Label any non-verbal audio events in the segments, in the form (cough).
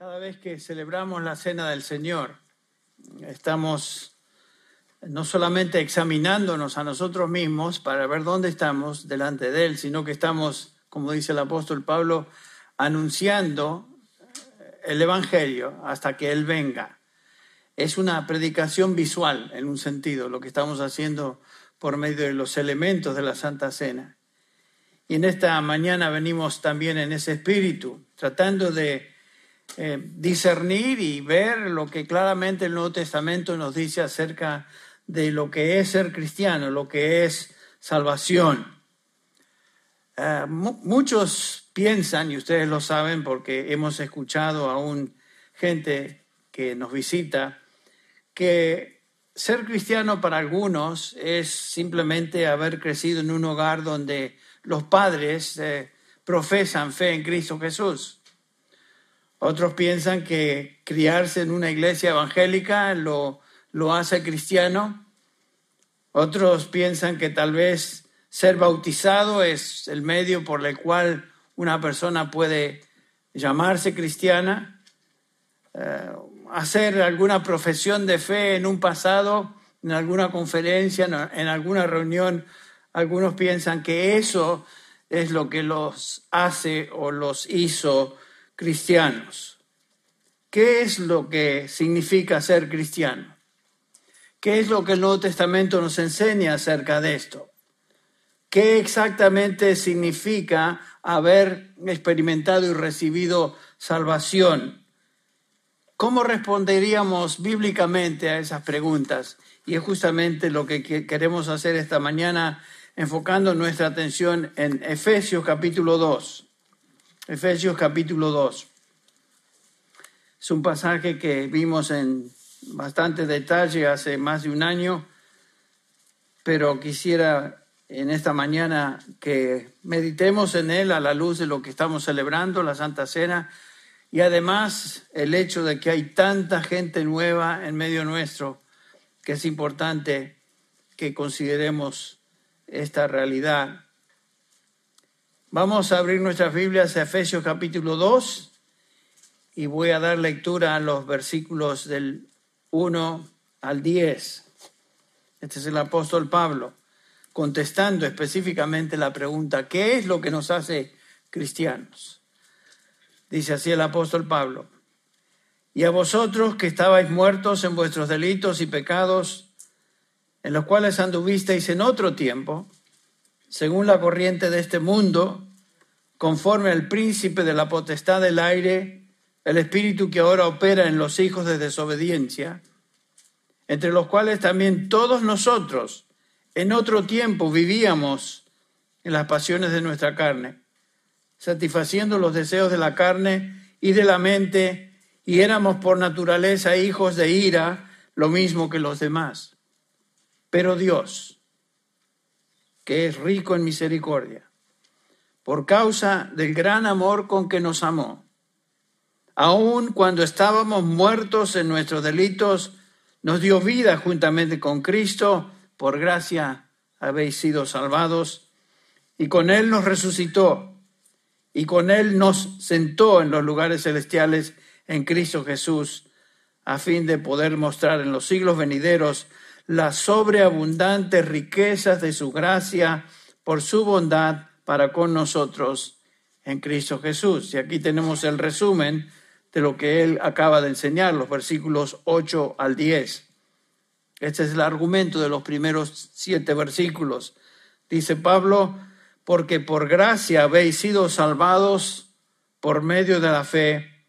Cada vez que celebramos la cena del Señor, estamos no solamente examinándonos a nosotros mismos para ver dónde estamos delante de Él, sino que estamos, como dice el apóstol Pablo, anunciando el Evangelio hasta que Él venga. Es una predicación visual, en un sentido, lo que estamos haciendo por medio de los elementos de la Santa Cena. Y en esta mañana venimos también en ese espíritu, tratando de eh, discernir y ver lo que claramente el Nuevo Testamento nos dice acerca de lo que es ser cristiano, lo que es salvación. Eh, muchos piensan, y ustedes lo saben porque hemos escuchado a un gente que nos visita, que ser cristiano para algunos es simplemente haber crecido en un hogar donde los padres eh, profesan fe en Cristo Jesús. Otros piensan que criarse en una iglesia evangélica lo, lo hace cristiano. Otros piensan que tal vez ser bautizado es el medio por el cual una persona puede llamarse cristiana. Eh, hacer alguna profesión de fe en un pasado, en alguna conferencia, en alguna reunión, algunos piensan que eso es lo que los hace o los hizo cristianos. ¿Qué es lo que significa ser cristiano? ¿Qué es lo que el Nuevo Testamento nos enseña acerca de esto? ¿Qué exactamente significa haber experimentado y recibido salvación? ¿Cómo responderíamos bíblicamente a esas preguntas? Y es justamente lo que queremos hacer esta mañana, enfocando nuestra atención en Efesios capítulo 2. Efesios capítulo 2. Es un pasaje que vimos en bastante detalle hace más de un año, pero quisiera en esta mañana que meditemos en él a la luz de lo que estamos celebrando, la Santa Cena, y además el hecho de que hay tanta gente nueva en medio nuestro, que es importante que consideremos esta realidad Vamos a abrir nuestras Biblias a Efesios capítulo 2 y voy a dar lectura a los versículos del 1 al 10. Este es el apóstol Pablo contestando específicamente la pregunta, ¿qué es lo que nos hace cristianos? Dice así el apóstol Pablo, y a vosotros que estabais muertos en vuestros delitos y pecados, en los cuales anduvisteis en otro tiempo, según la corriente de este mundo, conforme al príncipe de la potestad del aire, el espíritu que ahora opera en los hijos de desobediencia, entre los cuales también todos nosotros en otro tiempo vivíamos en las pasiones de nuestra carne, satisfaciendo los deseos de la carne y de la mente, y éramos por naturaleza hijos de ira, lo mismo que los demás. Pero Dios, que es rico en misericordia, por causa del gran amor con que nos amó. Aun cuando estábamos muertos en nuestros delitos, nos dio vida juntamente con Cristo, por gracia habéis sido salvados, y con Él nos resucitó, y con Él nos sentó en los lugares celestiales en Cristo Jesús, a fin de poder mostrar en los siglos venideros las sobreabundantes riquezas de su gracia por su bondad para con nosotros en Cristo Jesús. Y aquí tenemos el resumen de lo que él acaba de enseñar, los versículos 8 al 10. Este es el argumento de los primeros siete versículos. Dice Pablo, porque por gracia habéis sido salvados por medio de la fe,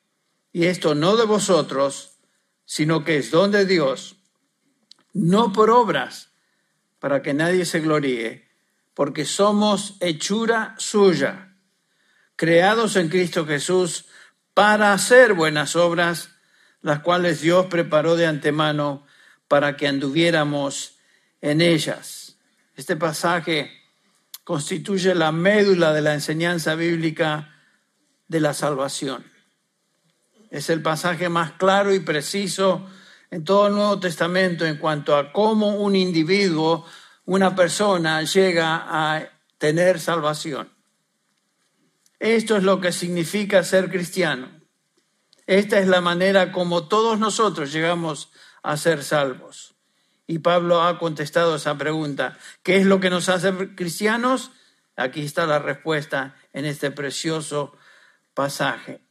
y esto no de vosotros, sino que es don de Dios no por obras, para que nadie se gloríe, porque somos hechura suya, creados en Cristo Jesús para hacer buenas obras, las cuales Dios preparó de antemano para que anduviéramos en ellas. Este pasaje constituye la médula de la enseñanza bíblica de la salvación. Es el pasaje más claro y preciso en todo el Nuevo Testamento en cuanto a cómo un individuo, una persona llega a tener salvación. Esto es lo que significa ser cristiano. Esta es la manera como todos nosotros llegamos a ser salvos. Y Pablo ha contestado esa pregunta. ¿Qué es lo que nos hace cristianos? Aquí está la respuesta en este precioso pasaje.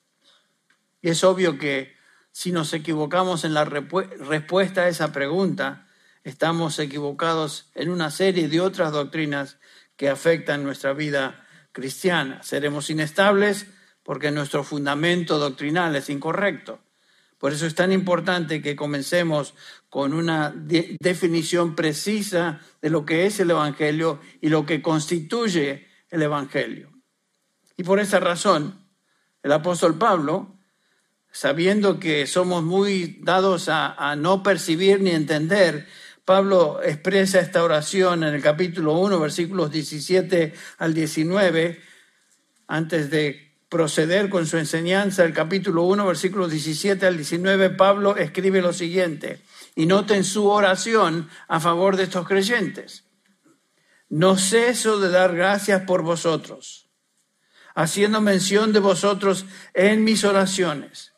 Y es obvio que si nos equivocamos en la respuesta a esa pregunta, estamos equivocados en una serie de otras doctrinas que afectan nuestra vida cristiana. Seremos inestables porque nuestro fundamento doctrinal es incorrecto. Por eso es tan importante que comencemos con una definición precisa de lo que es el Evangelio y lo que constituye el Evangelio. Y por esa razón, el apóstol Pablo, sabiendo que somos muy dados a, no percibir ni entender, Pablo expresa esta oración en el capítulo 1, versículos 17 al 19, antes de proceder con su enseñanza, el capítulo 1, versículos 17 al 19, Pablo escribe lo siguiente, y noten su oración a favor de estos creyentes. No ceso de dar gracias por vosotros, haciendo mención de vosotros en mis oraciones,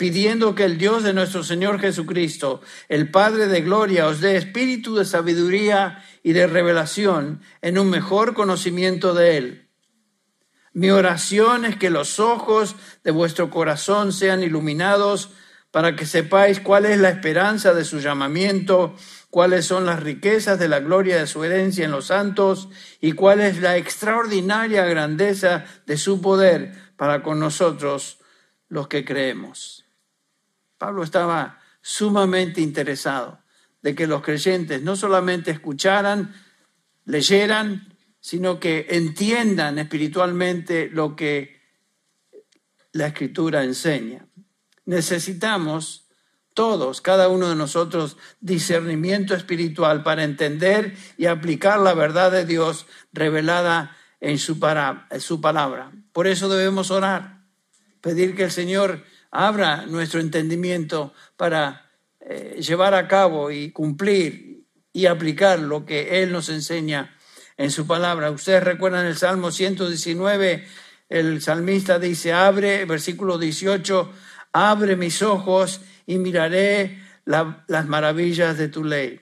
pidiendo que el Dios de nuestro Señor Jesucristo, el Padre de Gloria, os dé espíritu de sabiduría y de revelación en un mejor conocimiento de Él mi oración es que los ojos de vuestro corazón sean iluminados para que sepáis cuál es la esperanza de su llamamiento, cuáles son las riquezas de la gloria de su herencia en los santos y cuál es la extraordinaria grandeza de su poder para con nosotros los que creemos. Pablo estaba sumamente interesado de que los creyentes no solamente escucharan, leyeran, sino que entiendan espiritualmente lo que la escritura enseña. Necesitamos todos, cada uno de nosotros, discernimiento espiritual para entender y aplicar la verdad de Dios revelada en su, palabra. Por eso debemos orar, pedir que el Señor abra nuestro entendimiento para eh, llevar a cabo y cumplir y aplicar lo que Él nos enseña en su palabra. Ustedes recuerdan el Salmo 119, el salmista dice, abre, versículo 18, abre mis ojos y miraré las maravillas de tu ley.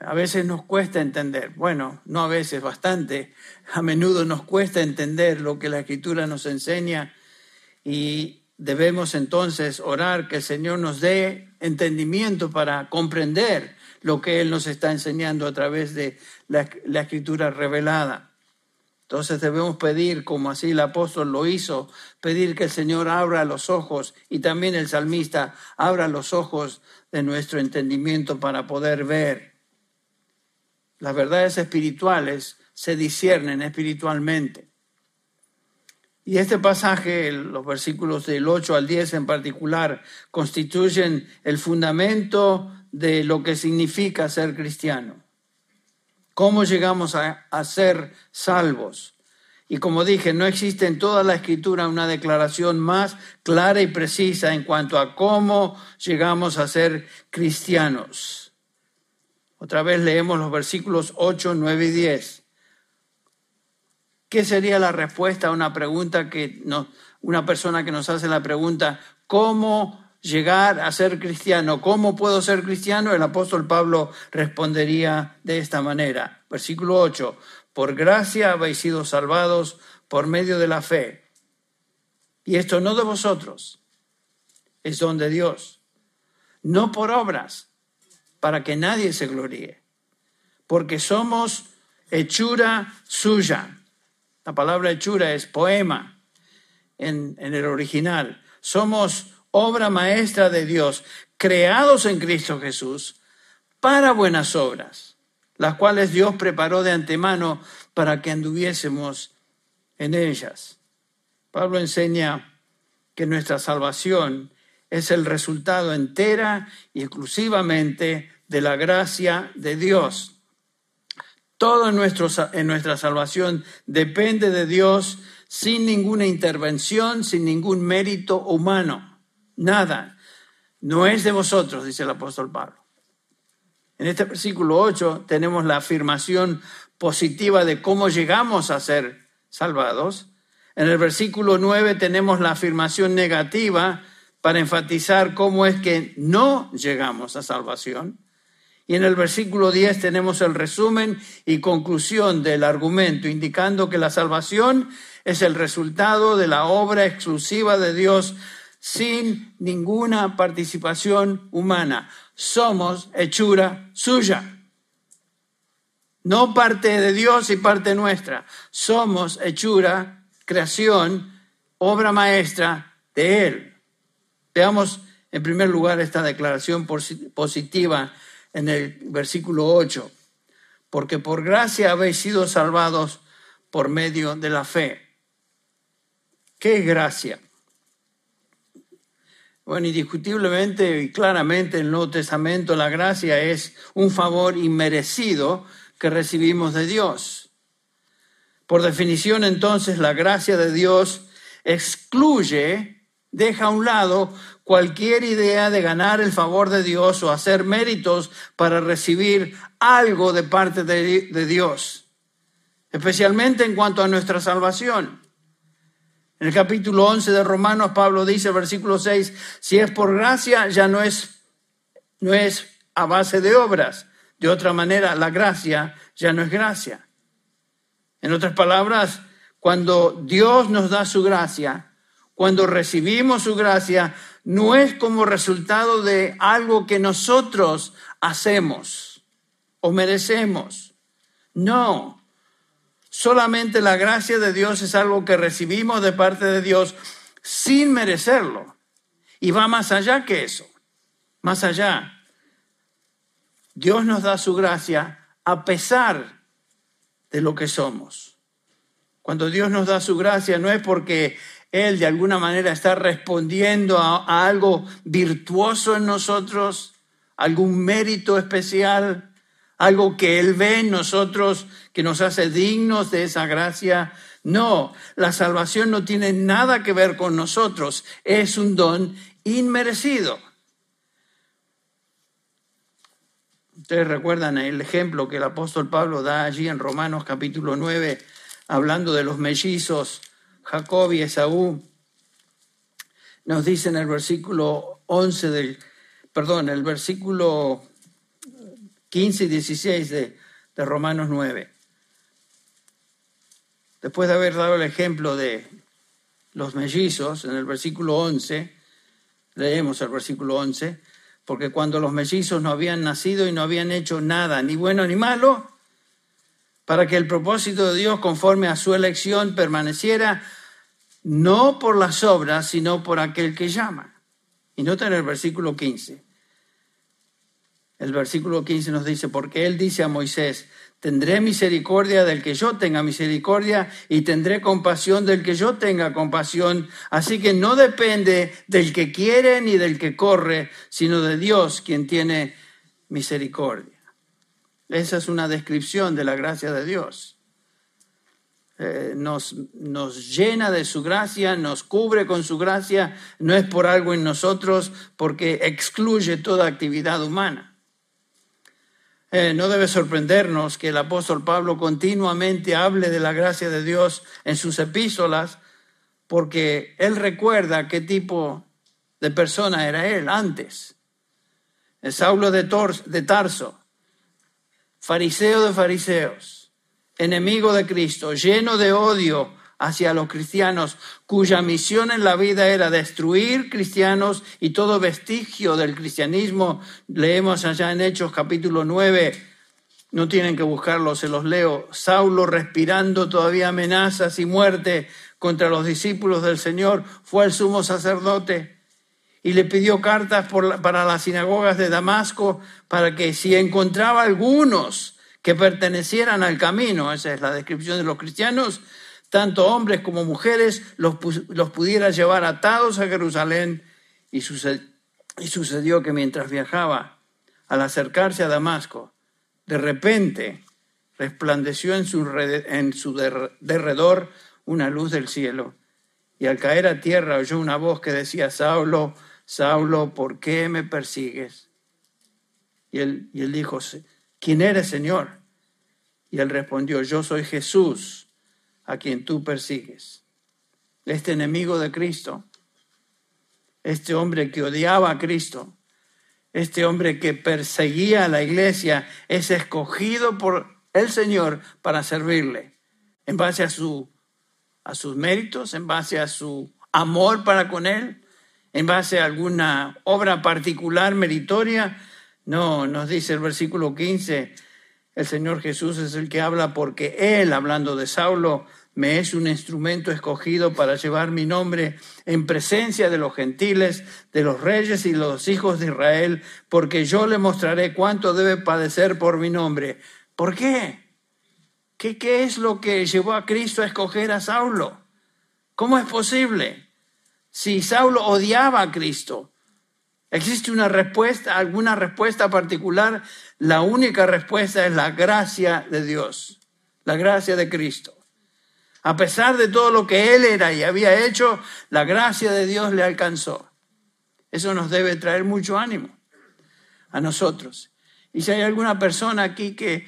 A veces nos cuesta entender, bueno, no a veces, bastante, a menudo nos cuesta entender lo que la escritura nos enseña y debemos entonces orar que el Señor nos dé entendimiento para comprender lo que Él nos está enseñando a través de la, escritura revelada. Entonces debemos pedir, como así el apóstol lo hizo, pedir que el Señor abra los ojos y también el salmista abra los ojos de nuestro entendimiento para poder ver. Las verdades espirituales se disciernen espiritualmente. Y este pasaje, los versículos del 8 al 10 en particular, constituyen el fundamento de lo que significa ser cristiano. ¿Cómo llegamos a, ser salvos? Y como dije, no existe en toda la escritura una declaración más clara y precisa en cuanto a cómo llegamos a ser cristianos. Otra vez leemos los versículos 8, 9 y 10. ¿Qué sería la respuesta a una pregunta que una persona que nos hace la pregunta, ¿cómo llegar a ser cristiano. ¿Cómo puedo ser cristiano? El apóstol Pablo respondería de esta manera. Versículo 8. Por gracia habéis sido salvados por medio de la fe. Y esto no de vosotros, es don de Dios. No por obras, para que nadie se gloríe. Porque somos hechura suya. La palabra hechura es poema en, en el original. Somos obra maestra de Dios, creados en Cristo Jesús para buenas obras, las cuales Dios preparó de antemano para que anduviésemos en ellas. Pablo enseña que nuestra salvación es el resultado entera y exclusivamente de la gracia de Dios. Todo en, en nuestra salvación depende de Dios sin ninguna intervención, sin ningún mérito humano nada. No es de vosotros, dice el apóstol Pablo. En este versículo 8 tenemos la afirmación positiva de cómo llegamos a ser salvados. En el versículo 9 tenemos la afirmación negativa para enfatizar cómo es que no llegamos a salvación. Y en el versículo 10 tenemos el resumen y conclusión del argumento, indicando que la salvación es el resultado de la obra exclusiva de Dios sin ninguna participación humana. Somos hechura suya. No parte de Dios y parte nuestra. Somos hechura, creación, obra maestra de Él. Veamos en primer lugar esta declaración positiva en el versículo 8, porque por gracia habéis sido salvados por medio de la fe. ¿Qué es gracia? Bueno, indiscutiblemente y claramente en el Nuevo Testamento la gracia es un favor inmerecido que recibimos de Dios. Por definición, entonces, la gracia de Dios excluye, deja a un lado cualquier idea de ganar el favor de Dios o hacer méritos para recibir algo de parte de, Dios, especialmente en cuanto a nuestra salvación. En el capítulo 11 de Romanos, Pablo dice, versículo 6, si es por gracia, ya no es, no es a base de obras. De otra manera, la gracia ya no es gracia. En otras palabras, cuando Dios nos da su gracia, cuando recibimos su gracia, no es como resultado de algo que nosotros hacemos o merecemos. No, solamente la gracia de Dios es algo que recibimos de parte de Dios sin merecerlo. Y va más allá que eso, más allá. Dios nos da su gracia a pesar de lo que somos. Cuando Dios nos da su gracia no es porque él de alguna manera está respondiendo a, algo virtuoso en nosotros, algún mérito especial, algo que Él ve en nosotros que nos hace dignos de esa gracia. No, la salvación no tiene nada que ver con nosotros, es un don inmerecido. Ustedes recuerdan el ejemplo que el apóstol Pablo da allí en Romanos capítulo 9, hablando de los mellizos Jacob y Esaú, nos dice en el versículo 11 del, perdón, el versículo 15 y 16 de, de Romanos 9. Después de haber dado el ejemplo de los mellizos, en el versículo 11, leemos el versículo 11, porque cuando los mellizos no habían nacido y no habían hecho nada, ni bueno ni malo, para que el propósito de Dios conforme a su elección permaneciera no por las obras, sino por aquel que llama. Y nota en el versículo 15. El versículo 15 nos dice, porque él dice a Moisés, tendré misericordia del que yo tenga misericordia y tendré compasión del que yo tenga compasión. Así que no depende del que quiere ni del que corre, sino de Dios quien tiene misericordia. Esa es una descripción de la gracia de Dios. Eh, nos, nos llena de su gracia, nos cubre con su gracia, no es por algo en nosotros, porque excluye toda actividad humana. Eh, no debe sorprendernos que el apóstol Pablo continuamente hable de la gracia de Dios en sus epístolas, porque él recuerda qué tipo de persona era él antes. El Saulo de, de Tarso, fariseo de fariseos enemigo de Cristo, lleno de odio hacia los cristianos, cuya misión en la vida era destruir cristianos y todo vestigio del cristianismo. Leemos allá en Hechos capítulo 9, no tienen que buscarlo, se los leo. Saulo respirando todavía amenazas y muerte contra los discípulos del Señor, fue al sumo sacerdote y le pidió cartas para las sinagogas de Damasco para que si encontraba algunos que pertenecieran al camino, esa es la descripción de los cristianos, tanto hombres como mujeres, los, los pudiera llevar atados a Jerusalén. Y sucedió, y sucedió que mientras viajaba, al acercarse a Damasco, de repente resplandeció en su, en su derredor una luz del cielo. Y al caer a tierra oyó una voz que decía, Saulo, Saulo, ¿por qué me persigues? Y él, y él dijo, ¿quién eres, Señor? Y él respondió, yo soy Jesús, a quien tú persigues. este enemigo de Cristo, este hombre que odiaba a Cristo, este hombre que perseguía a la iglesia, es escogido por el Señor para servirle, en base a, su, a sus méritos, en base a su amor para con Él, en base a alguna obra particular meritoria. No, nos dice el versículo 15, el Señor Jesús es el que habla porque Él, hablando de Saulo, me es un instrumento escogido para llevar mi nombre en presencia de los gentiles, de los reyes y los hijos de Israel, porque yo le mostraré cuánto debe padecer por mi nombre. ¿Por qué? ¿Qué, qué es lo que llevó a Cristo a escoger a Saulo? ¿Cómo es posible? Si Saulo odiaba a Cristo, ¿existe una respuesta, alguna respuesta particular? La única respuesta es la gracia de Dios, la gracia de Cristo. A pesar de todo lo que él era y había hecho, la gracia de Dios le alcanzó. Eso nos debe traer mucho ánimo a nosotros. Y si hay alguna persona aquí que,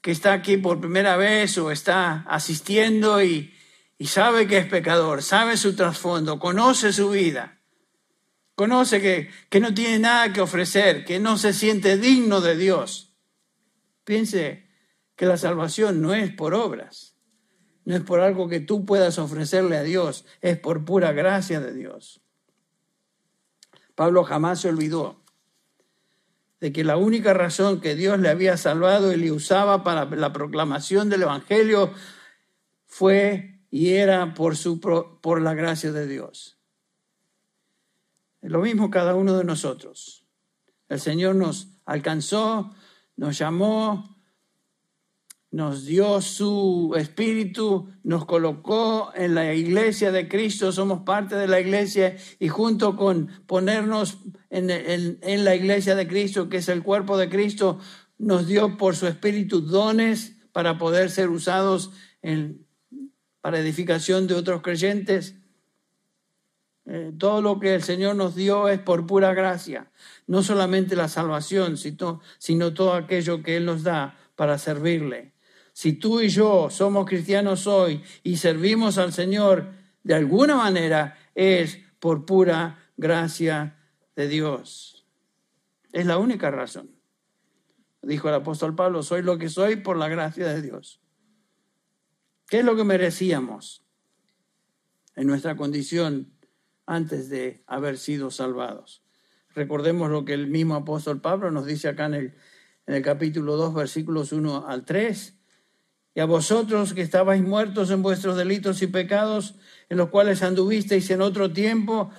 que está aquí por primera vez o está asistiendo y, y sabe que es pecador, sabe su trasfondo, conoce su vida, conoce que, que no tiene nada que ofrecer, que no se siente digno de Dios, piense que la salvación no es por obras no es por algo que tú puedas ofrecerle a Dios, es por pura gracia de Dios. Pablo jamás se olvidó de que la única razón que Dios le había salvado y le usaba para la proclamación del Evangelio fue y era por, su, por la gracia de Dios. Lo mismo cada uno de nosotros. El Señor nos alcanzó, nos llamó, nos dio su espíritu, nos colocó en la iglesia de Cristo, somos parte de la iglesia y junto con ponernos en, la iglesia de Cristo, que es el cuerpo de Cristo, nos dio por su espíritu dones para poder ser usados en, para edificación de otros creyentes. Eh, todo lo que el Señor nos dio es por pura gracia, no solamente la salvación, sino, sino todo aquello que Él nos da para servirle. Si tú y yo somos cristianos hoy y servimos al Señor de alguna manera, es por pura gracia de Dios. Es la única razón. Dijo el apóstol Pablo, soy lo que soy por la gracia de Dios. ¿Qué es lo que merecíamos en nuestra condición antes de haber sido salvados? Recordemos lo que el mismo apóstol Pablo nos dice acá en el, en el capítulo 2, versículos 1 al 3. Y a vosotros que estabais muertos en vuestros delitos y pecados, en los cuales anduvisteis en otro tiempo,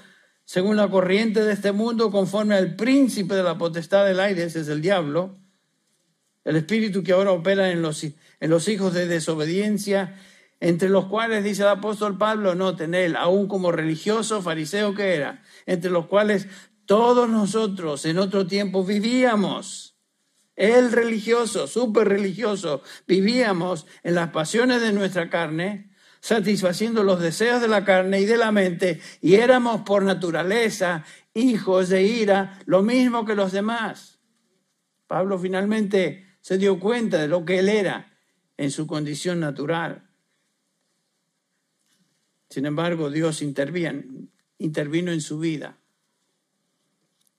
según la corriente de este mundo, conforme al príncipe de la potestad del aire, ese es el diablo, el espíritu que ahora opera en los, en los hijos de desobediencia, entre los cuales, dice el apóstol Pablo, noten él, aún como religioso, fariseo que era, entre los cuales todos nosotros en otro tiempo vivíamos el religioso, súper religioso, vivíamos en las pasiones de nuestra carne, satisfaciendo los deseos de la carne y de la mente, y éramos por naturaleza hijos de ira, lo mismo que los demás. Pablo finalmente se dio cuenta de lo que él era en su condición natural. Sin embargo, Dios intervino, en su vida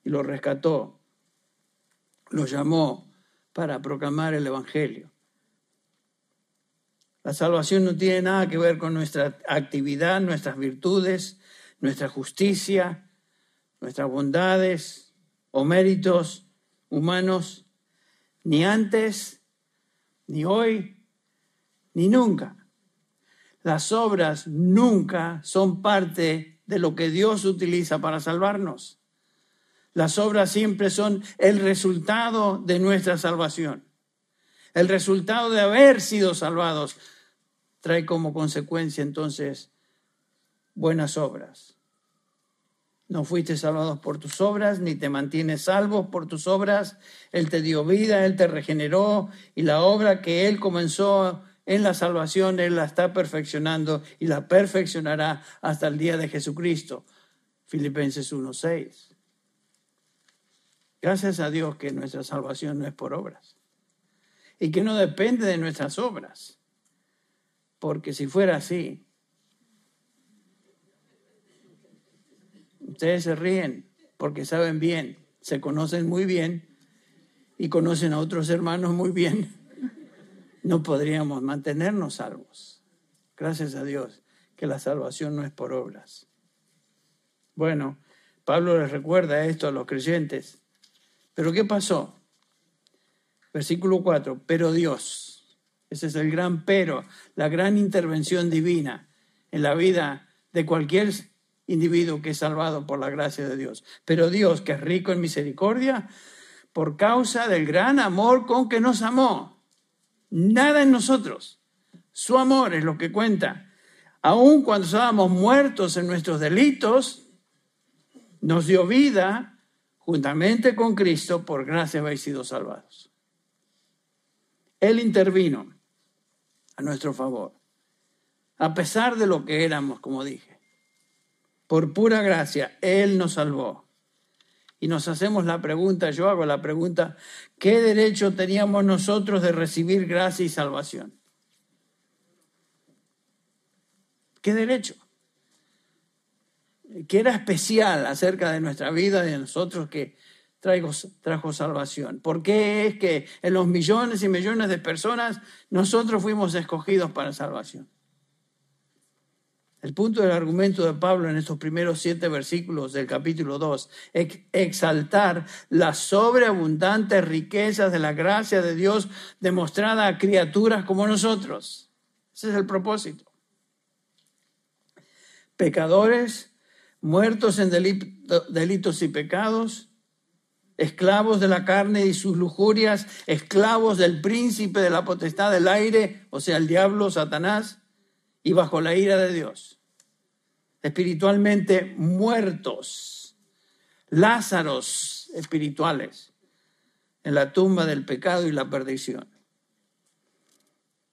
y lo rescató, lo llamó para proclamar el Evangelio. La salvación no tiene nada que ver con nuestra actividad, nuestras virtudes, nuestra justicia, nuestras bondades o méritos humanos, ni antes, ni hoy, ni nunca. Las obras nunca son parte de lo que Dios utiliza para salvarnos. Las obras siempre son el resultado de nuestra salvación. El resultado de haber sido salvados trae como consecuencia entonces buenas obras. No fuiste salvados por tus obras, ni te mantienes salvo por tus obras. Él te dio vida, Él te regeneró y la obra que Él comenzó en la salvación, Él la está perfeccionando y la perfeccionará hasta el día de Jesucristo. Filipenses 1.6. Gracias a Dios que nuestra salvación no es por obras y que no depende de nuestras obras. Porque si fuera así, Ustedes se ríen porque saben bien, se conocen muy bien y conocen a otros hermanos muy bien. No podríamos mantenernos salvos. Gracias a Dios que la salvación no es por obras. Bueno, Pablo les recuerda esto a los creyentes. Pero ¿qué pasó? Versículo 4, pero Dios, ese es el gran pero, la gran intervención divina en la vida de cualquier individuo que es salvado por la gracia de Dios. Pero Dios, que es rico en misericordia, por causa del gran amor con que nos amó, nada en nosotros, su amor es lo que cuenta. Aun cuando estábamos muertos en nuestros delitos, nos dio vida juntamente con Cristo, por gracia habéis sido salvados. Él intervino a nuestro favor, a pesar de lo que éramos, como dije. Por pura gracia, Él nos salvó. Y nos hacemos la pregunta, yo hago la pregunta, ¿qué derecho teníamos nosotros de recibir gracia y salvación? ¿Qué derecho? ¿Qué era especial acerca de nuestra vida de nosotros que traigo, trajo salvación? ¿Por qué es que en los millones y millones de personas nosotros fuimos escogidos para salvación? El punto del argumento de Pablo en estos primeros siete versículos del capítulo 2 es exaltar las sobreabundantes riquezas de la gracia de Dios demostrada a criaturas como nosotros. Ese es el propósito. Pecadores, muertos en delitos y pecados, esclavos de la carne y sus lujurias, esclavos del príncipe de la potestad del aire, o sea, el diablo, Satanás, y bajo la ira de Dios espiritualmente muertos, Lázaros espirituales en la tumba del pecado y la perdición.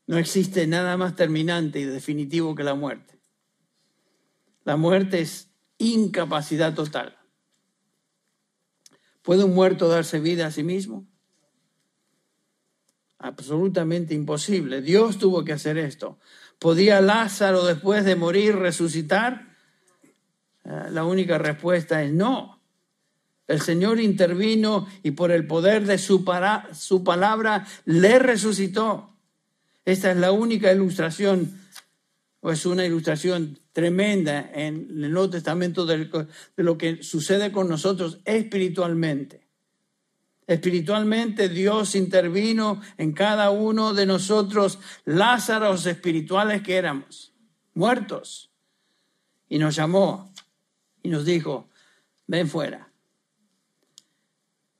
No existe nada más terminante y definitivo que la muerte. La muerte es incapacidad total. ¿Puede un muerto darse vida a sí mismo? Absolutamente imposible. Dios tuvo que hacer esto. ¿Podía Lázaro después de morir resucitar? Eh, la única respuesta es no. El Señor intervino y por el poder de su, su palabra le resucitó. Esta es la única ilustración, o es una ilustración tremenda en el Nuevo Testamento de lo que sucede con nosotros espiritualmente. Espiritualmente Dios intervino en cada uno de nosotros, Lázaros espirituales que éramos, muertos, y nos llamó y nos dijo, ven fuera.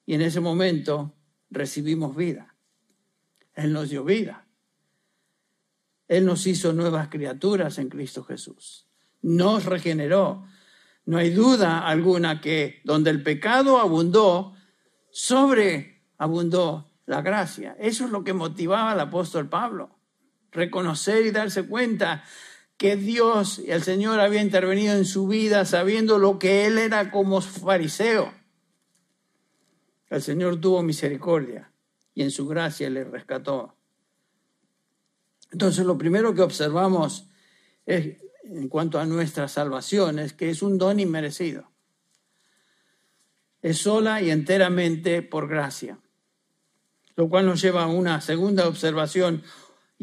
Y en ese momento recibimos vida. Él nos dio vida. Él nos hizo nuevas criaturas en Cristo Jesús. Nos regeneró. No hay duda alguna que donde el pecado abundó, sobreabundó la gracia. Eso es lo que motivaba al apóstol Pablo. Reconocer y darse cuenta que Dios y el Señor había intervenido en su vida sabiendo lo que él era como fariseo. El Señor tuvo misericordia y en su gracia le rescató. Entonces lo primero que observamos es, en cuanto a nuestra salvación es que es un don inmerecido. Es sola y enteramente por gracia. Lo cual nos lleva a una segunda observación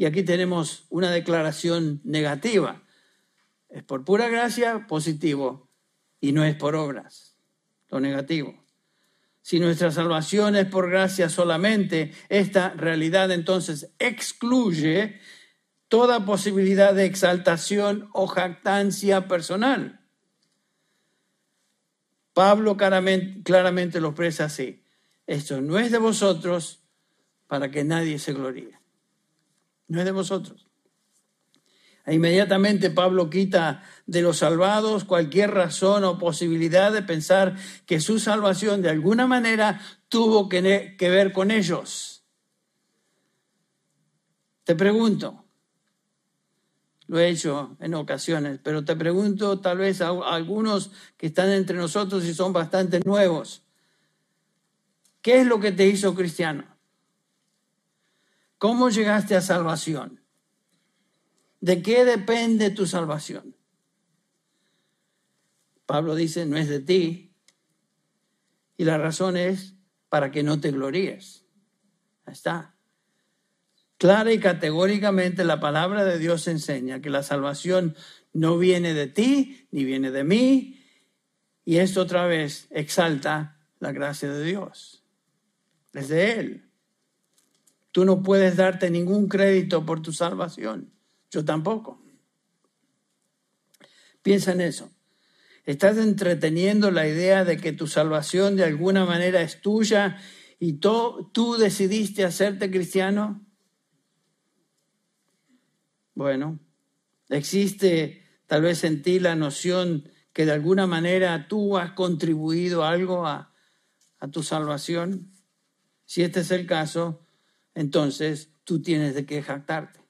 y aquí tenemos una declaración negativa. Es por pura gracia, positivo, y no es por obras, lo negativo. Si nuestra salvación es por gracia solamente, esta realidad entonces excluye toda posibilidad de exaltación o jactancia personal. Pablo claramente, claramente lo expresa así. Esto no es de vosotros para que nadie se gloríe no es de vosotros. E inmediatamente Pablo quita de los salvados cualquier razón o posibilidad de pensar que su salvación de alguna manera tuvo que, que ver con ellos. Te pregunto, lo he hecho en ocasiones, pero te pregunto tal vez a algunos que están entre nosotros y son bastante nuevos, ¿qué es lo que te hizo cristiano? ¿Cómo llegaste a salvación? ¿De qué depende tu salvación? Pablo dice, no es de ti. Y la razón es para que no te gloríes. Ahí está. Clara y categóricamente la palabra de Dios enseña que la salvación no viene de ti ni viene de mí. Y esto otra vez exalta la gracia de Dios. Es de Él. Tú no puedes darte ningún crédito por tu salvación. Yo tampoco. Piensa en eso. Estás entreteniendo la idea de que tu salvación de alguna manera es tuya y tú, decidiste hacerte cristiano. Bueno, existe tal vez en ti la noción que de alguna manera tú has contribuido algo a, a tu salvación. Si este es el caso, entonces tú tienes de qué jactarte.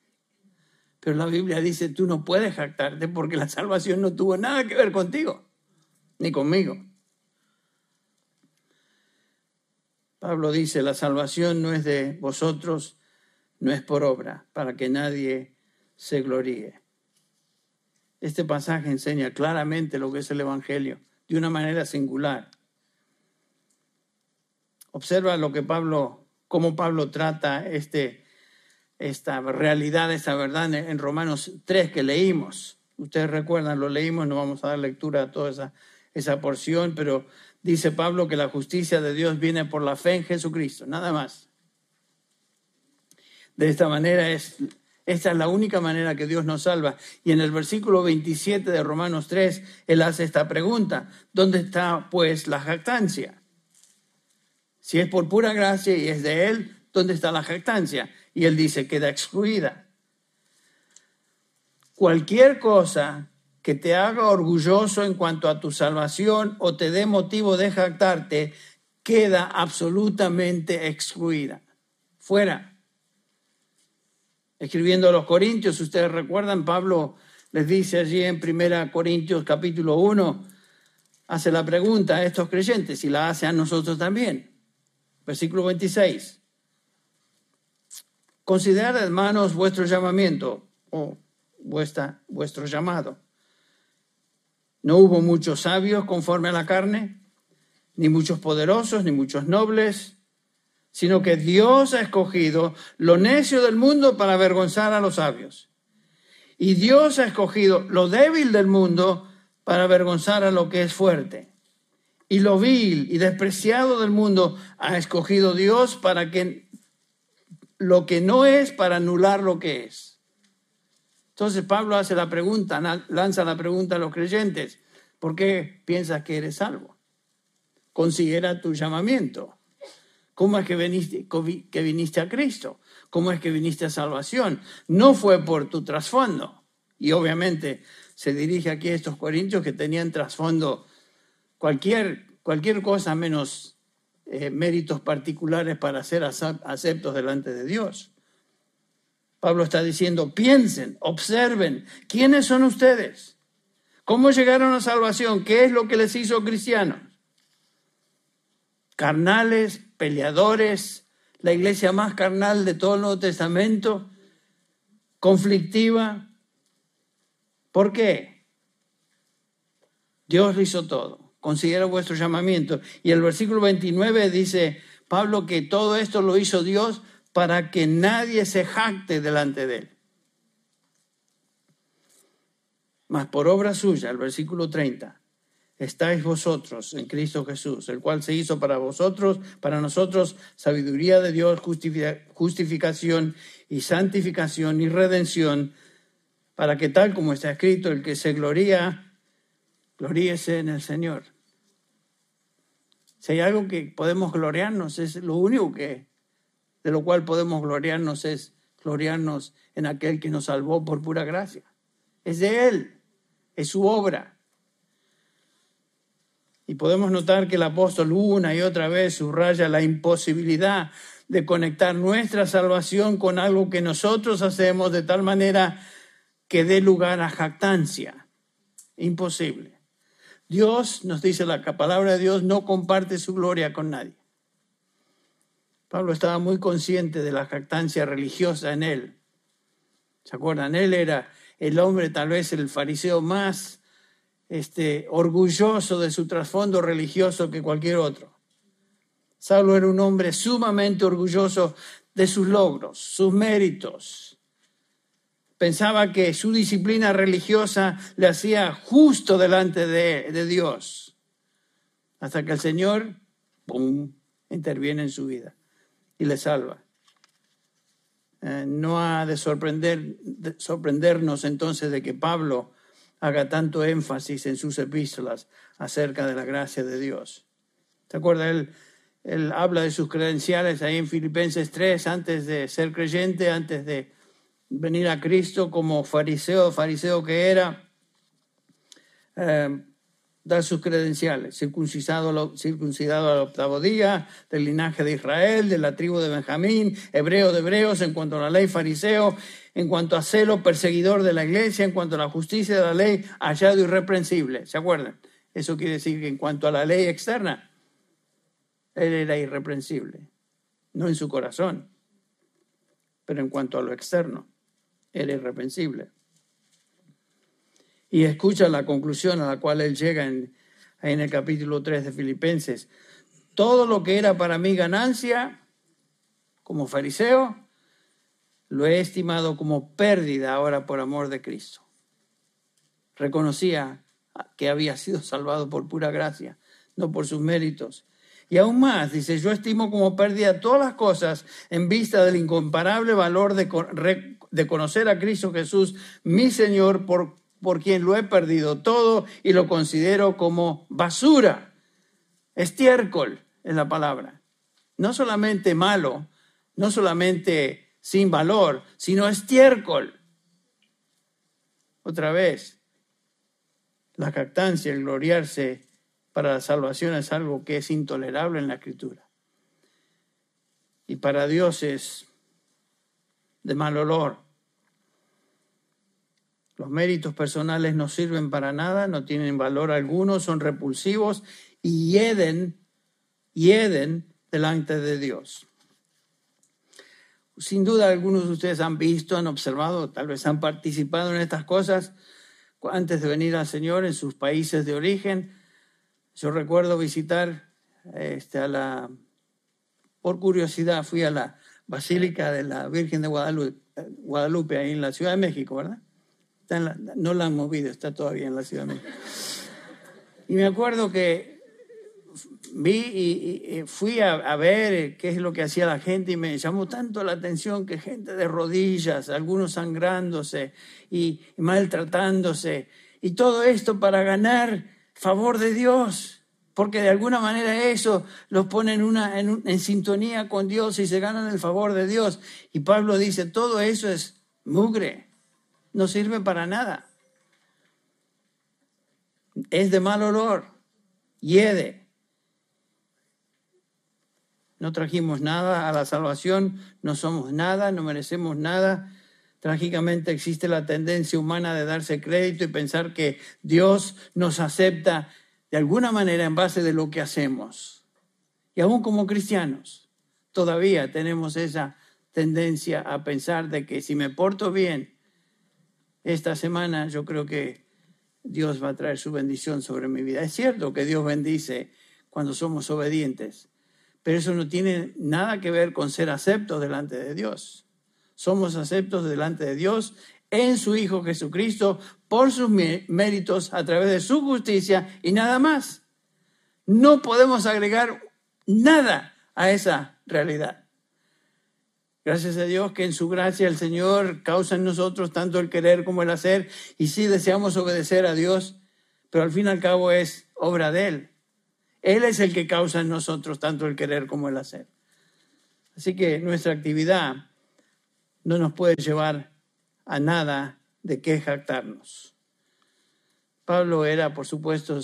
Pero la Biblia dice, tú no puedes jactarte porque la salvación no tuvo nada que ver contigo, ni conmigo. Pablo dice, la salvación no es de vosotros, no es por obra, para que nadie se gloríe. Este pasaje enseña claramente lo que es el Evangelio, de una manera singular. Observa lo que Pablo, cómo Pablo trata este esta realidad, esta verdad en Romanos 3 que leímos. Ustedes recuerdan, lo leímos, no vamos a dar lectura a toda esa, esa porción, pero dice Pablo que la justicia de Dios viene por la fe en Jesucristo, nada más. De esta manera es, esta es la única manera que Dios nos salva. Y en el versículo 27 de Romanos 3, él hace esta pregunta, ¿dónde está pues la jactancia? Si es por pura gracia y es de Él, ¿dónde está la jactancia? Y él dice, queda excluida. Cualquier cosa que te haga orgulloso en cuanto a tu salvación o te dé motivo de jactarte, queda absolutamente excluida. Fuera. Escribiendo a los Corintios, ustedes recuerdan, Pablo les dice allí en 1 Corintios capítulo 1, hace la pregunta a estos creyentes y la hace a nosotros también. Versículo 26. Considerad, hermanos, vuestro llamamiento o vuestra, vuestro llamado. No hubo muchos sabios conforme a la carne, ni muchos poderosos, ni muchos nobles, sino que Dios ha escogido lo necio del mundo para avergonzar a los sabios. Y Dios ha escogido lo débil del mundo para avergonzar a lo que es fuerte. Y lo vil y despreciado del mundo ha escogido Dios para que lo que no es para anular lo que es. Entonces Pablo hace la pregunta, lanza la pregunta a los creyentes, ¿por qué piensas que eres salvo? Considera tu llamamiento. ¿Cómo es que viniste, que viniste a Cristo? ¿Cómo es que viniste a salvación? No fue por tu trasfondo. Y obviamente se dirige aquí a estos corintios que tenían trasfondo cualquier, cualquier cosa menos eh, méritos particulares para ser aceptos delante de Dios. Pablo está diciendo, piensen, observen, ¿quiénes son ustedes? ¿Cómo llegaron a salvación? ¿Qué es lo que les hizo cristianos? Carnales, peleadores, la iglesia más carnal de todo el Nuevo Testamento, conflictiva. ¿Por qué? Dios hizo todo considera vuestro llamamiento. Y el versículo 29 dice Pablo que todo esto lo hizo Dios para que nadie se jacte delante de él. Mas por obra suya, el versículo 30, estáis vosotros en Cristo Jesús, el cual se hizo para vosotros, para nosotros, sabiduría de Dios, justificación y santificación y redención, para que tal como está escrito, el que se gloría, gloríese en el Señor. Si hay algo que podemos gloriarnos, es lo único que, de lo cual podemos gloriarnos es gloriarnos en aquel que nos salvó por pura gracia. Es de Él, es su obra. Y podemos notar que el apóstol una y otra vez subraya la imposibilidad de conectar nuestra salvación con algo que nosotros hacemos de tal manera que dé lugar a jactancia. Imposible. Dios, nos dice la palabra de Dios, no comparte su gloria con nadie. Pablo estaba muy consciente de la jactancia religiosa en él. ¿Se acuerdan? Él era el hombre, tal vez el fariseo más este, orgulloso de su trasfondo religioso que cualquier otro. Saulo era un hombre sumamente orgulloso de sus logros, sus méritos. Pensaba que su disciplina religiosa le hacía justo delante de, de Dios, hasta que el Señor, ¡pum!, interviene en su vida y le salva. Eh, no ha de, sorprender, de sorprendernos entonces de que Pablo haga tanto énfasis en sus epístolas acerca de la gracia de Dios. ¿Te acuerdas? Él, él habla de sus credenciales ahí en Filipenses 3, antes de ser creyente, antes de venir a Cristo como fariseo, fariseo que era. Eh, da sus credenciales, circuncidado, circuncidado al octavo día, del linaje de Israel, de la tribu de Benjamín, hebreo de hebreos, en cuanto a la ley fariseo, en cuanto a celo, perseguidor de la iglesia, en cuanto a la justicia de la ley, hallado irreprensible. ¿Se acuerdan? Eso quiere decir que en cuanto a la ley externa, él era irreprensible, no en su corazón, pero en cuanto a lo externo, era irreprensible. Y escucha la conclusión a la cual él llega en, en el capítulo 3 de Filipenses. Todo lo que era para mí ganancia, como fariseo, lo he estimado como pérdida ahora por amor de Cristo. Reconocía que había sido salvado por pura gracia, no por sus méritos. Y aún más, dice, yo estimo como pérdida todas las cosas en vista del incomparable valor de, de conocer a Cristo Jesús, mi Señor, por por quien lo he perdido todo y lo considero como basura. Estiércol es la palabra. No solamente malo, no solamente sin valor, sino estiércol. Otra vez, la jactancia, el gloriarse para la salvación es algo que es intolerable en la escritura. Y para Dios es de mal olor. Los méritos personales no sirven para nada, no tienen valor alguno, son repulsivos y hieden, hieden delante de Dios. Sin duda algunos de ustedes han visto, han observado, tal vez han participado en estas cosas antes de venir al Señor en sus países de origen. Yo recuerdo visitar este, a la, por curiosidad, fui a la Basílica de la Virgen de Guadalupe, Guadalupe ahí en la Ciudad de México, ¿verdad? no la han movido, está todavía en la Ciudad de México. Y me acuerdo que vi y, fui a, ver qué es lo que hacía la gente y me llamó tanto la atención que gente de rodillas, algunos sangrándose y, maltratándose, y todo esto para ganar favor de Dios porque de alguna manera eso los pone en, una, en, sintonía con Dios y se ganan el favor de Dios. Y Pablo dice, todo eso es mugre no sirve para nada. Es de mal olor, hiede. No trajimos nada a la salvación, no somos nada, no merecemos nada. Trágicamente existe la tendencia humana de darse crédito y pensar que Dios nos acepta de alguna manera en base de lo que hacemos. Y aún como cristianos, todavía tenemos esa tendencia a pensar de que si me porto bien, esta semana yo creo que Dios va a traer su bendición sobre mi vida. Es cierto que Dios bendice cuando somos obedientes, pero eso no tiene nada que ver con ser aceptos delante de Dios. Somos aceptos delante de Dios en su Hijo Jesucristo por sus méritos a través de su justicia y nada más. No podemos agregar nada a esa realidad. Gracias a Dios que en su gracia el Señor causa en nosotros tanto el querer como el hacer y sí deseamos obedecer a Dios, pero al fin y al cabo es obra de Él. Él es el que causa en nosotros tanto el querer como el hacer. Así que nuestra actividad no nos puede llevar a nada de qué jactarnos. Pablo era, por supuesto,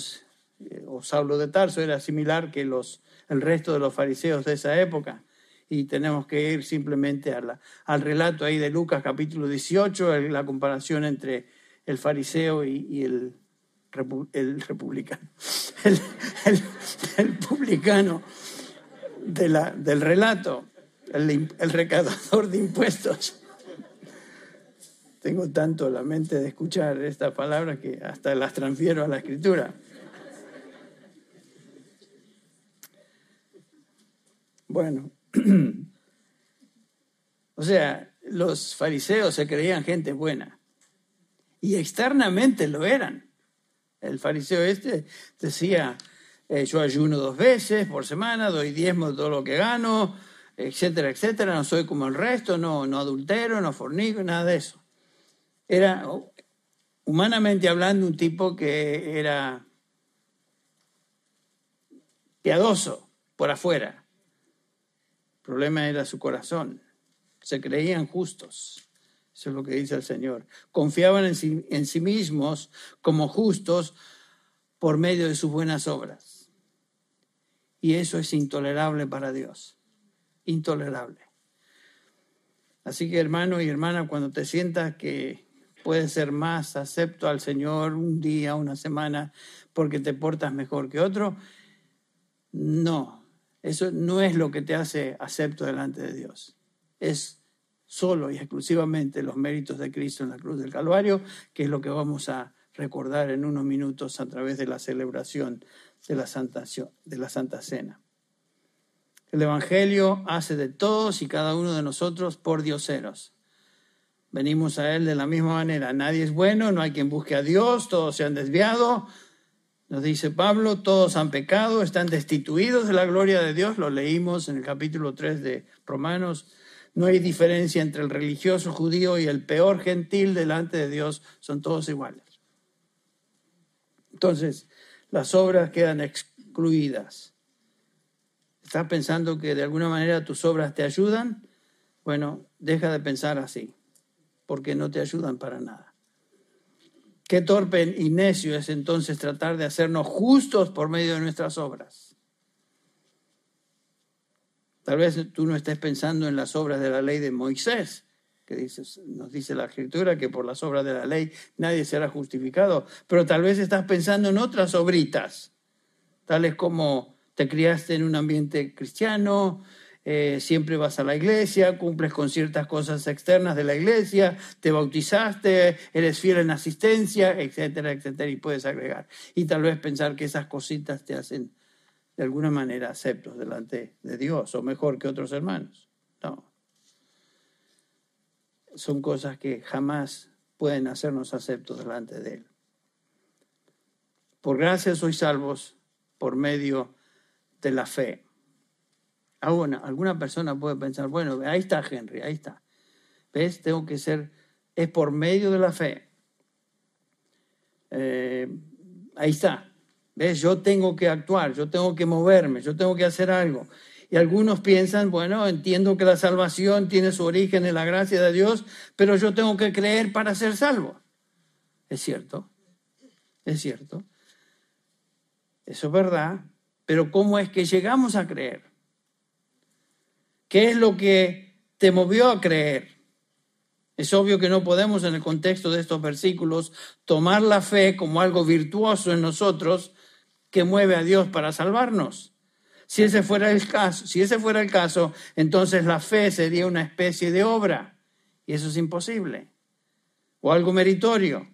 eh, o Saulo de Tarso era similar que los, el resto de los fariseos de esa época y tenemos que ir simplemente al relato ahí de Lucas capítulo 18, la comparación entre el fariseo y, (laughs) el, el, republicano, el, publicano de la, del relato, el, recaudador de impuestos. Tengo tanto la mente de escuchar estas palabras que hasta las transfiero a la escritura. Bueno, (clears throat) o sea, los fariseos se creían gente buena y externamente lo eran. El fariseo este decía, eh, yo ayuno dos veces por semana, doy diezmo todo lo que gano, etcétera, etcétera, no soy como el resto, no, no adultero, no fornico, nada de eso. Era, humanamente hablando, un tipo que era piadoso por afuera. El problema era su corazón. Se creían justos. Eso es lo que dice el Señor. Confiaban en sí, en sí mismos como justos por medio de sus buenas obras. Y eso es intolerable para Dios. Intolerable. Así que hermano y hermana, cuando te sientas que puedes ser más acepto al Señor un día, una semana, porque te portas mejor que otro, no, eso no es lo que te hace acepto delante de Dios. Es solo y exclusivamente los méritos de Cristo en la cruz del Calvario, que es lo que vamos a recordar en unos minutos a través de la celebración de la Santa, de la Santa Cena. El Evangelio hace de todos y cada uno de nosotros por dioseros. Venimos a Él de la misma manera. Nadie es bueno, no hay quien busque a Dios, todos se han desviado. Nos dice Pablo, todos han pecado, están destituidos de la gloria de Dios. Lo leímos en el capítulo 3 de Romanos no hay diferencia entre el religioso judío y el peor gentil delante de Dios, son todos iguales. Entonces, las obras quedan excluidas. ¿Estás pensando que de alguna manera tus obras te ayudan? Bueno, deja de pensar así, porque no te ayudan para nada. Qué torpe y necio es entonces tratar de hacernos justos por medio de nuestras obras. Tal vez tú no estés pensando en las obras de la ley de Moisés, que nos dice la escritura que por las obras de la ley nadie será justificado, pero tal vez estás pensando en otras obritas, tales como te criaste en un ambiente cristiano, eh, siempre vas a la iglesia, cumples con ciertas cosas externas de la iglesia, te bautizaste, eres fiel en asistencia, etcétera, etcétera, y puedes agregar. Y tal vez pensar que esas cositas te hacen de alguna manera aceptos delante de Dios o mejor que otros hermanos. No. Son cosas que jamás pueden hacernos aceptos delante de Él. Por gracia sois salvos por medio de la fe. Ahora, alguna persona puede pensar, bueno, ahí está Henry, ahí está. ¿Ves? Tengo que ser, es por medio de la fe. Eh, ahí está. ¿Ves? Yo tengo que actuar, yo tengo que moverme, yo tengo que hacer algo. Y algunos piensan, bueno, entiendo que la salvación tiene su origen en la gracia de Dios, pero yo tengo que creer para ser salvo. Es cierto, es cierto. Eso es verdad, pero ¿cómo es que llegamos a creer? ¿Qué es lo que te movió a creer? Es obvio que no podemos en el contexto de estos versículos tomar la fe como algo virtuoso en nosotros que mueve a Dios para salvarnos. Si ese fuera el caso, si ese fuera el caso, entonces la fe sería una especie de obra y eso es imposible o algo meritorio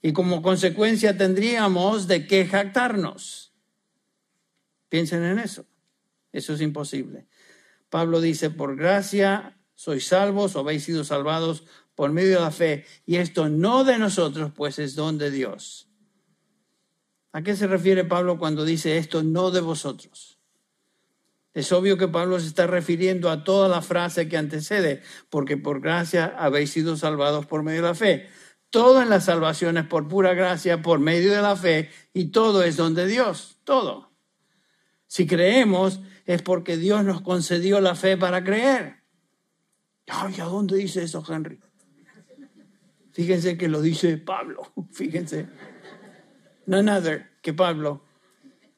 y como consecuencia tendríamos de qué jactarnos. Piensen en eso. Eso es imposible. Pablo dice, por gracia sois salvos o habéis sido salvados por medio de la fe y esto no de nosotros, pues es don de Dios. ¿A qué se refiere Pablo cuando dice esto no de vosotros? Es obvio que Pablo se está refiriendo a toda la frase que antecede, porque por gracia habéis sido salvados por medio de la fe. Todo en la salvación es por pura gracia, por medio de la fe, y todo es don de Dios, todo. Si creemos es porque Dios nos concedió la fe para creer. ¿a dónde dice eso, Henry? Fíjense que lo dice Pablo, (laughs) fíjense none other que Pablo.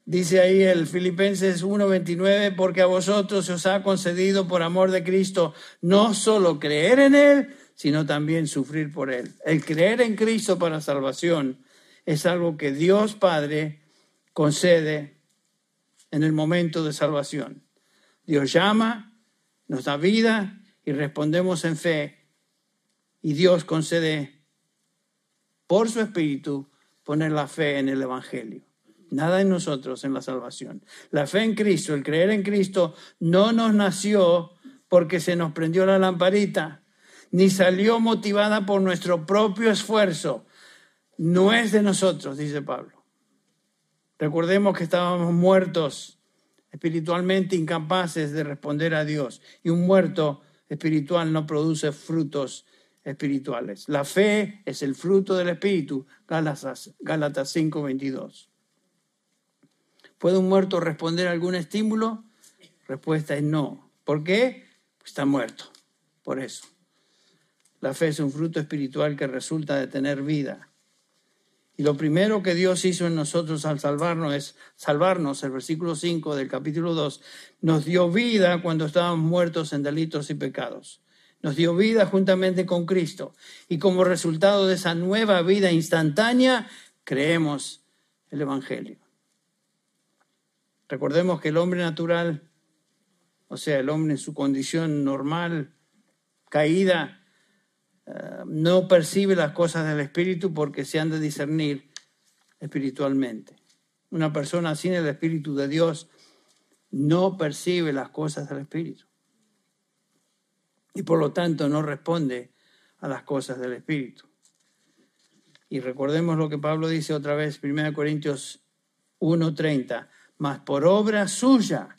Dice ahí el Filipenses 1:29, porque a vosotros se os ha concedido por amor de Cristo no solo creer en Él, sino también sufrir por Él. El creer en Cristo para salvación es algo que Dios Padre concede en el momento de salvación. Dios llama, nos da vida y respondemos en fe Y Dios concede por su Espíritu poner la fe en el Evangelio. Nada en nosotros en la salvación. La fe en Cristo, el creer en Cristo, no nos nació porque se nos prendió la lamparita, ni salió motivada por nuestro propio esfuerzo. No es de nosotros, dice Pablo. Recordemos que estábamos muertos espiritualmente, incapaces de responder a Dios. Y un muerto espiritual no produce frutos espirituales. La fe es el fruto del Espíritu, Gálatas, Gálatas 5:22. ¿Puede un muerto responder a algún estímulo? Respuesta es no. ¿Por qué? está muerto. Por eso. La fe es un fruto espiritual que resulta de tener vida. Y lo primero que Dios hizo en nosotros al salvarnos es salvarnos. El versículo 5 del capítulo 2 nos dio vida cuando estábamos muertos en delitos y pecados. Nos dio vida juntamente con Cristo. Y como resultado de esa nueva vida instantánea, creemos el Evangelio. Recordemos que el hombre natural, o sea, el hombre en su condición normal, caída, eh, no percibe las cosas del Espíritu porque se han de discernir espiritualmente. Una persona sin el Espíritu de Dios no percibe las cosas del Espíritu y por lo tanto no responde a las cosas del Espíritu. Y recordemos lo que Pablo dice otra vez, 1 Corintios 1:30, mas por obra suya,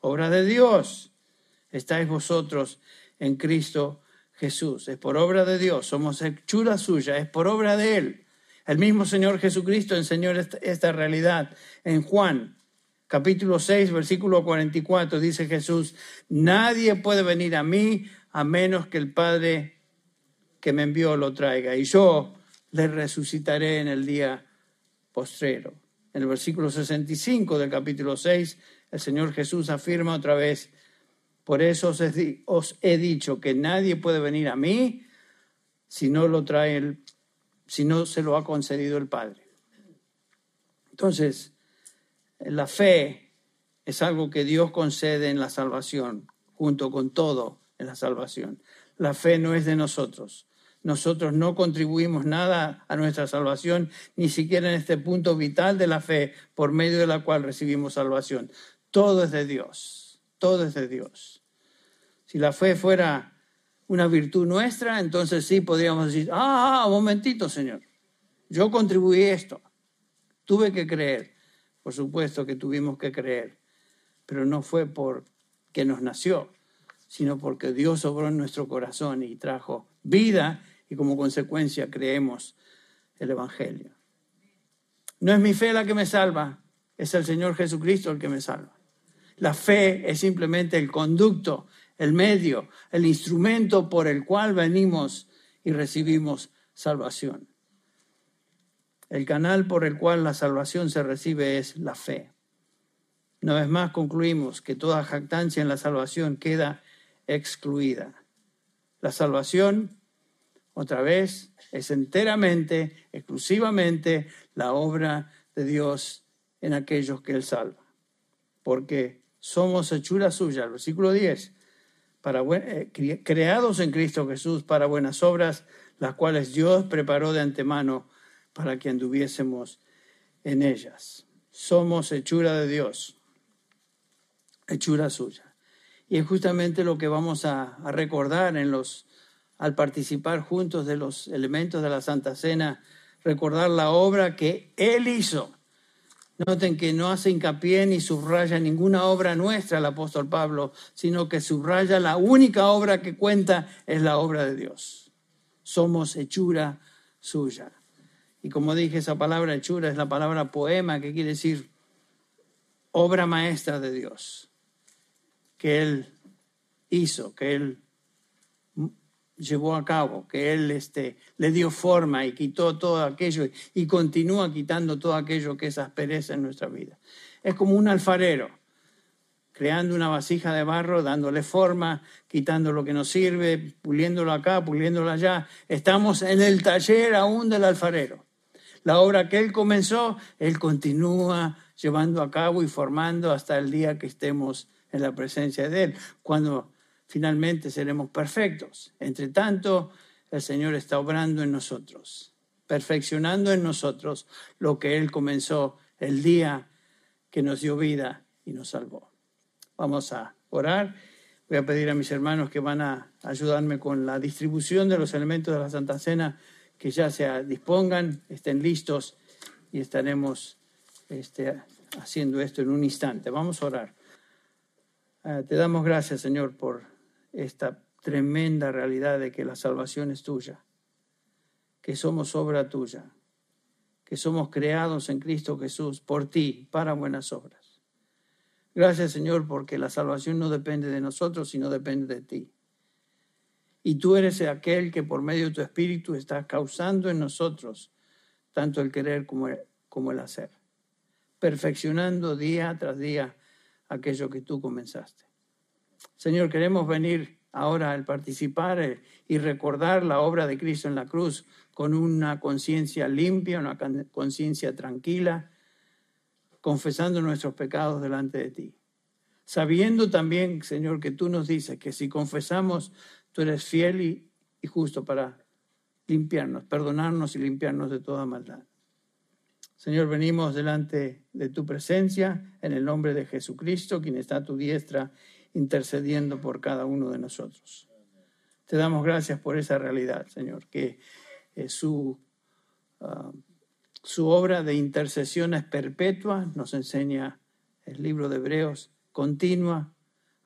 obra de Dios, estáis vosotros en Cristo Jesús. Es por obra de Dios, somos hechura suya, es por obra de Él. El mismo Señor Jesucristo enseñó esta realidad en Juan capítulo 6, versículo 44, dice Jesús, nadie puede venir a mí a menos que el Padre que me envió lo traiga, y yo le resucitaré en el día postrero. En el versículo 65 del capítulo 6, el Señor Jesús afirma otra vez, por eso os he dicho que nadie puede venir a mí si no lo trae el, si no se lo ha concedido el Padre. Entonces, la fe es algo que Dios concede en la salvación, junto con todo en la salvación. La fe no es de nosotros. Nosotros no contribuimos nada a nuestra salvación, ni siquiera en este punto vital de la fe por medio de la cual recibimos salvación. Todo es de Dios, todo es de Dios. Si la fe fuera una virtud nuestra, entonces sí podríamos decir, ah, ah un momentito, Señor, yo contribuí esto, tuve que creer. Por supuesto que tuvimos que creer, pero no fue porque nos nació, sino porque Dios obró en nuestro corazón y trajo vida y como consecuencia creemos el Evangelio. No es mi fe la que me salva, es el Señor Jesucristo el que me salva. La fe es simplemente el conducto, el medio, el instrumento por el cual venimos y recibimos salvación. El canal por el cual la salvación se recibe es la fe. Una vez más concluimos que toda jactancia en la salvación queda excluida. La salvación, otra vez, es enteramente, exclusivamente la obra de Dios en aquellos que Él salva. Porque somos hechura suya, versículo 10, para, eh, creados en Cristo Jesús para buenas obras, las cuales Dios preparó de antemano para que anduviésemos en ellas. Somos hechura de Dios, hechura suya. Y es justamente lo que vamos a, recordar en los, al participar juntos de los elementos de la Santa Cena, recordar la obra que Él hizo. Noten que no hace hincapié ni subraya ninguna obra nuestra el apóstol Pablo, sino que subraya la única obra que cuenta es la obra de Dios. Somos hechura suya. Y como dije, esa palabra hechura es la palabra poema, que quiere decir obra maestra de Dios, que Él hizo, que Él llevó a cabo, que Él este, le dio forma y quitó todo aquello y continúa quitando todo aquello que es aspereza en nuestra vida. Es como un alfarero, creando una vasija de barro, dándole forma, quitando lo que nos sirve, puliéndolo acá, puliéndolo allá. Estamos en el taller aún del alfarero. La obra que Él comenzó, Él continúa llevando a cabo y formando hasta el día que estemos en la presencia de Él, cuando finalmente seremos perfectos. Entre tanto, el Señor está obrando en nosotros, perfeccionando en nosotros lo que Él comenzó el día que nos dio vida y nos salvó. Vamos a orar. Voy a pedir a mis hermanos que van a ayudarme con la distribución de los elementos de la Santa Cena, que ya se dispongan, estén listos y estaremos este, haciendo esto en un instante. Vamos a orar. Ah, te damos gracias, Señor, por esta tremenda realidad de que la salvación es tuya, que somos obra tuya, que somos creados en Cristo Jesús por ti para buenas obras. Gracias, Señor, porque la salvación no depende de nosotros, sino depende de ti. Y tú eres aquel que por medio de tu Espíritu está causando en nosotros tanto el querer como el, como el hacer, perfeccionando día tras día aquello que tú comenzaste. Señor, queremos venir ahora al participar eh, y recordar la obra de Cristo en la cruz con una conciencia limpia, una conciencia tranquila, confesando nuestros pecados delante de ti. Sabiendo también, Señor, que tú nos dices que si confesamos, tú eres fiel y, y justo para limpiarnos, perdonarnos y limpiarnos de toda maldad. Señor, venimos delante de tu presencia en el nombre de Jesucristo, quien está a tu diestra intercediendo por cada uno de nosotros. Te damos gracias por esa realidad, Señor, que eh, su, ah, su obra de intercesión es perpetua, nos enseña el libro de Hebreos, continua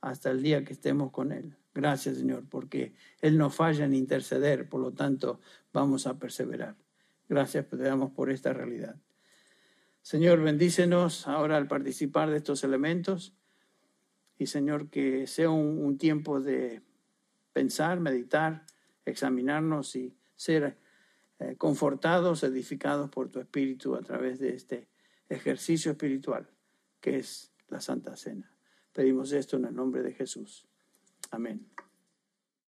hasta el día que estemos con Él. Gracias, Señor, porque Él no falla en interceder, por lo tanto vamos a perseverar. Gracias te damos por esta realidad. Señor, bendícenos ahora al participar de estos elementos y Señor, que sea un, tiempo de pensar, meditar, examinarnos y ser eh, confortados, edificados por tu Espíritu a través de este ejercicio espiritual que es la Santa Cena. Pedimos esto en el nombre de Jesús. Amén.